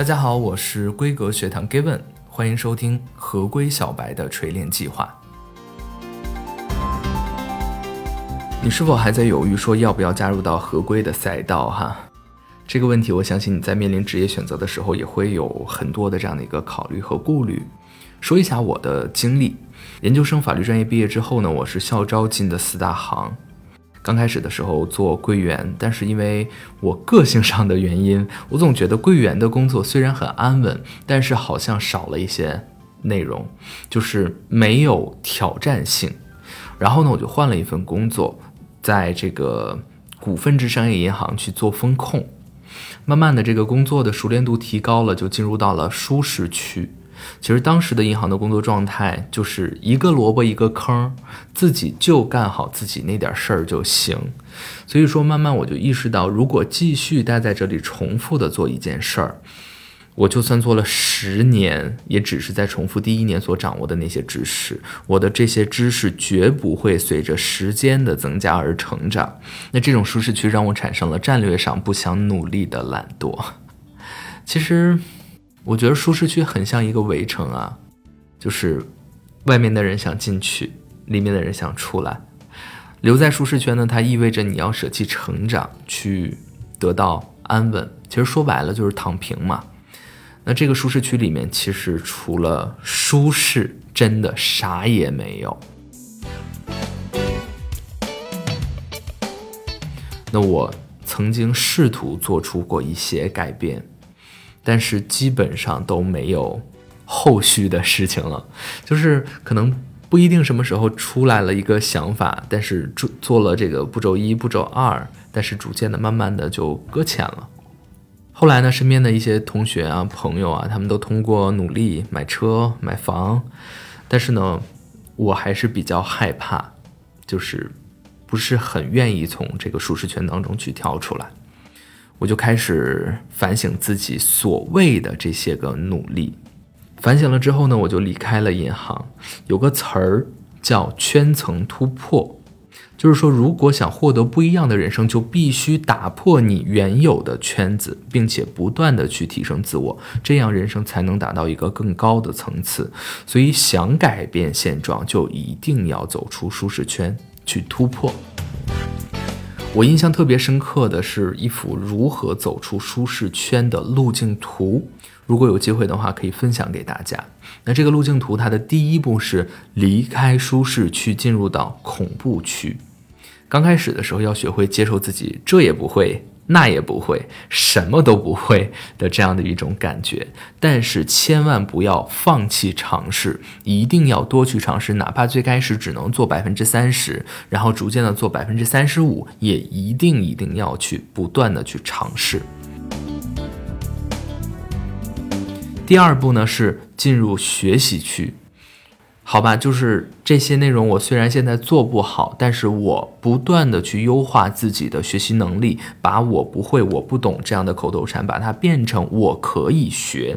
大家好，我是规格学堂 Given，欢迎收听合规小白的锤炼计划。你是否还在犹豫说要不要加入到合规的赛道？哈，这个问题，我相信你在面临职业选择的时候也会有很多的这样的一个考虑和顾虑。说一下我的经历，研究生法律专业毕业之后呢，我是校招进的四大行。刚开始的时候做柜员，但是因为我个性上的原因，我总觉得柜员的工作虽然很安稳，但是好像少了一些内容，就是没有挑战性。然后呢，我就换了一份工作，在这个股份制商业银行去做风控。慢慢的，这个工作的熟练度提高了，就进入到了舒适区。其实当时的银行的工作状态就是一个萝卜一个坑，自己就干好自己那点事儿就行。所以说，慢慢我就意识到，如果继续待在这里重复的做一件事儿，我就算做了十年，也只是在重复第一年所掌握的那些知识。我的这些知识绝不会随着时间的增加而成长。那这种舒适区让我产生了战略上不想努力的懒惰。其实。我觉得舒适区很像一个围城啊，就是外面的人想进去，里面的人想出来。留在舒适圈呢，它意味着你要舍弃成长，去得到安稳。其实说白了就是躺平嘛。那这个舒适区里面，其实除了舒适，真的啥也没有。那我曾经试图做出过一些改变。但是基本上都没有后续的事情了，就是可能不一定什么时候出来了一个想法，但是做做了这个步骤一、步骤二，但是逐渐的、慢慢的就搁浅了。后来呢，身边的一些同学啊、朋友啊，他们都通过努力买车、买房，但是呢，我还是比较害怕，就是不是很愿意从这个舒适圈当中去跳出来。我就开始反省自己所谓的这些个努力，反省了之后呢，我就离开了银行。有个词儿叫圈层突破，就是说，如果想获得不一样的人生，就必须打破你原有的圈子，并且不断的去提升自我，这样人生才能达到一个更高的层次。所以，想改变现状，就一定要走出舒适圈，去突破。我印象特别深刻的是一幅如何走出舒适圈的路径图，如果有机会的话，可以分享给大家。那这个路径图，它的第一步是离开舒适区，进入到恐怖区。刚开始的时候，要学会接受自己，这也不会。那也不会，什么都不会的这样的一种感觉，但是千万不要放弃尝试，一定要多去尝试，哪怕最开始只能做百分之三十，然后逐渐的做百分之三十五，也一定一定要去不断的去尝试。第二步呢是进入学习区。好吧，就是这些内容，我虽然现在做不好，但是我不断的去优化自己的学习能力，把我不会、我不懂这样的口头禅，把它变成我可以学。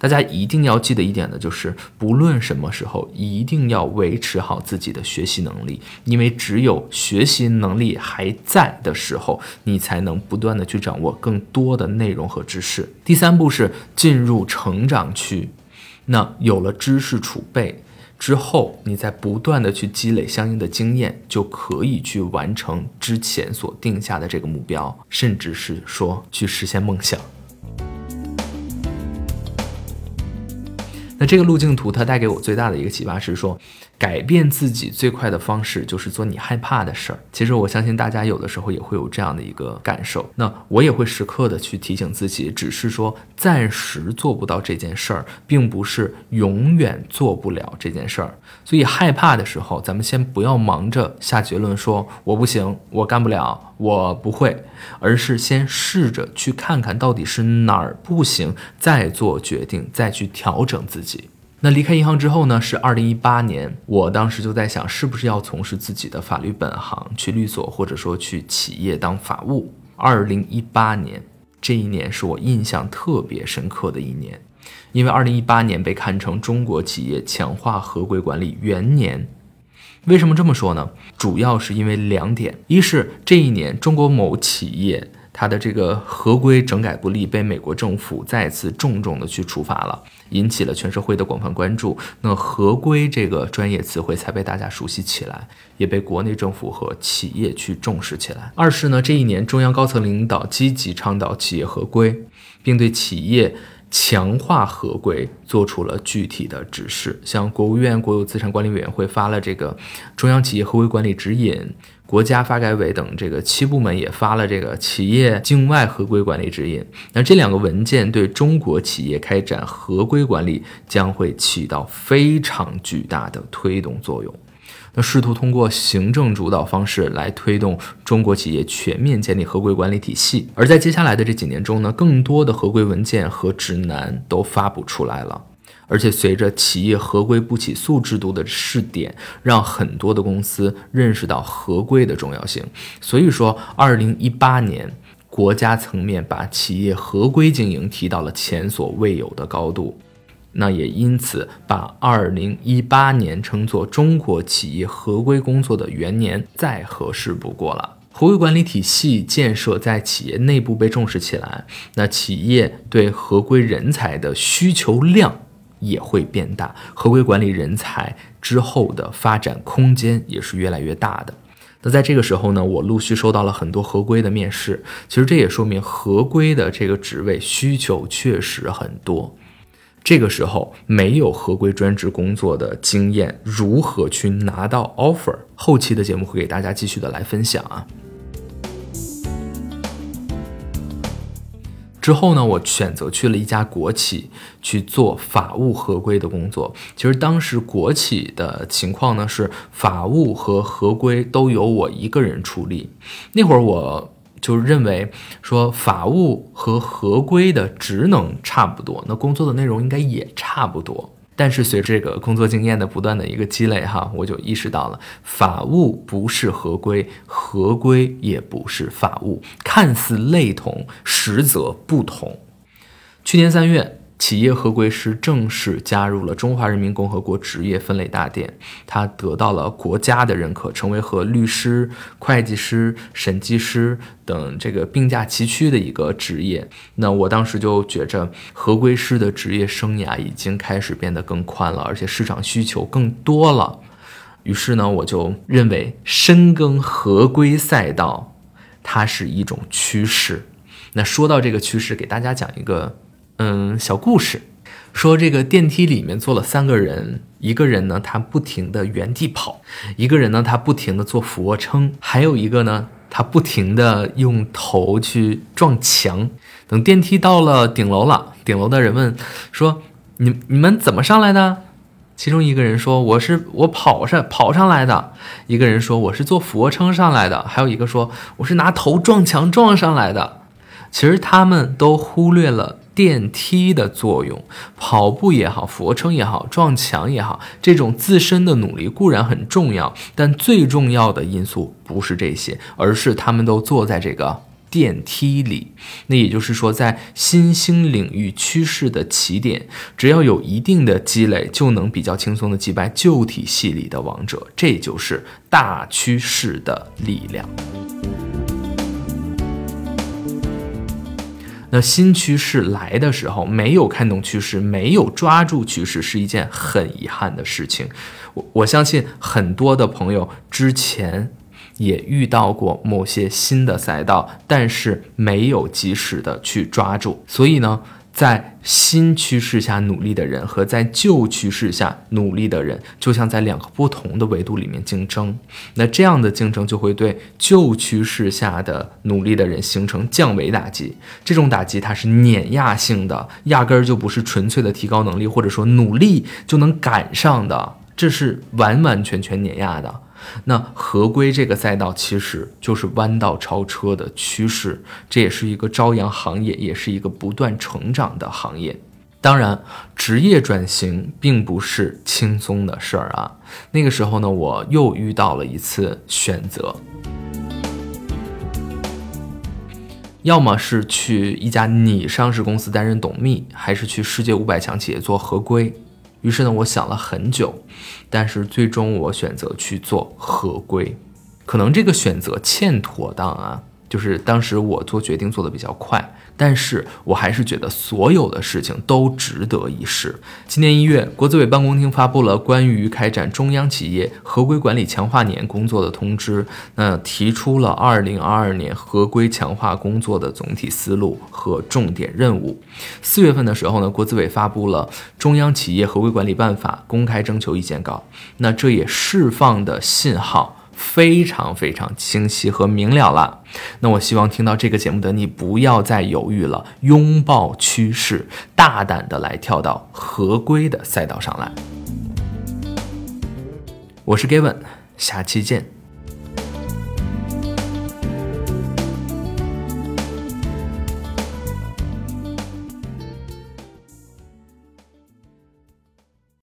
大家一定要记得一点的就是，不论什么时候，一定要维持好自己的学习能力，因为只有学习能力还在的时候，你才能不断的去掌握更多的内容和知识。第三步是进入成长区，那有了知识储备。之后，你再不断的去积累相应的经验，就可以去完成之前所定下的这个目标，甚至是说去实现梦想。那这个路径图，它带给我最大的一个启发是说。改变自己最快的方式就是做你害怕的事儿。其实我相信大家有的时候也会有这样的一个感受。那我也会时刻的去提醒自己，只是说暂时做不到这件事儿，并不是永远做不了这件事儿。所以害怕的时候，咱们先不要忙着下结论，说我不行，我干不了，我不会，而是先试着去看看到底是哪儿不行，再做决定，再去调整自己。那离开银行之后呢？是二零一八年，我当时就在想，是不是要从事自己的法律本行，去律所，或者说去企业当法务。二零一八年这一年是我印象特别深刻的一年，因为二零一八年被看成中国企业强化合规管理元年。为什么这么说呢？主要是因为两点：一是这一年中国某企业它的这个合规整改不力，被美国政府再次重重的去处罚了，引起了全社会的广泛关注。那合规这个专业词汇才被大家熟悉起来，也被国内政府和企业去重视起来。二是呢，这一年中央高层领导积极倡导企业合规，并对企业。强化合规做出了具体的指示，像国务院国有资产管理委员会发了这个中央企业合规管理指引，国家发改委等这个七部门也发了这个企业境外合规管理指引。那这两个文件对中国企业开展合规管理将会起到非常巨大的推动作用。那试图通过行政主导方式来推动中国企业全面建立合规管理体系，而在接下来的这几年中呢，更多的合规文件和指南都发布出来了，而且随着企业合规不起诉制度的试点，让很多的公司认识到合规的重要性。所以说，二零一八年国家层面把企业合规经营提到了前所未有的高度。那也因此把二零一八年称作中国企业合规工作的元年，再合适不过了。合规管理体系建设在企业内部被重视起来，那企业对合规人才的需求量也会变大，合规管理人才之后的发展空间也是越来越大的。那在这个时候呢，我陆续收到了很多合规的面试，其实这也说明合规的这个职位需求确实很多。这个时候没有合规专职工作的经验，如何去拿到 offer？后期的节目会给大家继续的来分享啊。之后呢，我选择去了一家国企去做法务合规的工作。其实当时国企的情况呢是法务和合规都由我一个人处理。那会儿我。就认为说法务和合规的职能差不多，那工作的内容应该也差不多。但是随着这个工作经验的不断的一个积累，哈，我就意识到了法务不是合规，合规也不是法务，看似类同，实则不同。去年三月。企业合规师正式加入了中华人民共和国职业分类大典，他得到了国家的认可，成为和律师、会计师、审计师等这个并驾齐驱的一个职业。那我当时就觉着，合规师的职业生涯已经开始变得更宽了，而且市场需求更多了。于是呢，我就认为深耕合规赛道，它是一种趋势。那说到这个趋势，给大家讲一个。嗯，小故事说，这个电梯里面坐了三个人，一个人呢他不停的原地跑，一个人呢他不停的做俯卧撑，还有一个呢他不停的用头去撞墙。等电梯到了顶楼了，顶楼的人问说：“你你们怎么上来的？”其中一个人说：“我是我跑上跑上来的。”一个人说：“我是做俯卧撑上来的。”还有一个说：“我是拿头撞墙撞上来的。”其实他们都忽略了。电梯的作用，跑步也好，俯卧撑也好，撞墙也好，这种自身的努力固然很重要，但最重要的因素不是这些，而是他们都坐在这个电梯里。那也就是说，在新兴领域趋势的起点，只要有一定的积累，就能比较轻松的击败旧体系里的王者。这就是大趋势的力量。那新趋势来的时候，没有看懂趋势，没有抓住趋势，是一件很遗憾的事情。我我相信很多的朋友之前也遇到过某些新的赛道，但是没有及时的去抓住，所以呢。在新趋势下努力的人和在旧趋势下努力的人，就像在两个不同的维度里面竞争。那这样的竞争就会对旧趋势下的努力的人形成降维打击。这种打击它是碾压性的，压根儿就不是纯粹的提高能力或者说努力就能赶上的，这是完完全全碾压的。那合规这个赛道其实就是弯道超车的趋势，这也是一个朝阳行业，也是一个不断成长的行业。当然，职业转型并不是轻松的事儿啊。那个时候呢，我又遇到了一次选择，要么是去一家拟上市公司担任董秘，还是去世界五百强企业做合规。于是呢，我想了很久，但是最终我选择去做合规。可能这个选择欠妥当啊，就是当时我做决定做的比较快，但是我还是觉得所有的事情都值得一试。今年一月，国资委办公厅发布了关于开展中央企业合规管理强化年工作的通知，那提出了二零二二年合规强化工作的总体思路和重点任务。四月份的时候呢，国资委发布了中央企业合规管理办法公开征求意见稿，那这也释放的信号。非常非常清晰和明了了。那我希望听到这个节目的你不要再犹豫了，拥抱趋势，大胆的来跳到合规的赛道上来。我是 Gavin，下期见。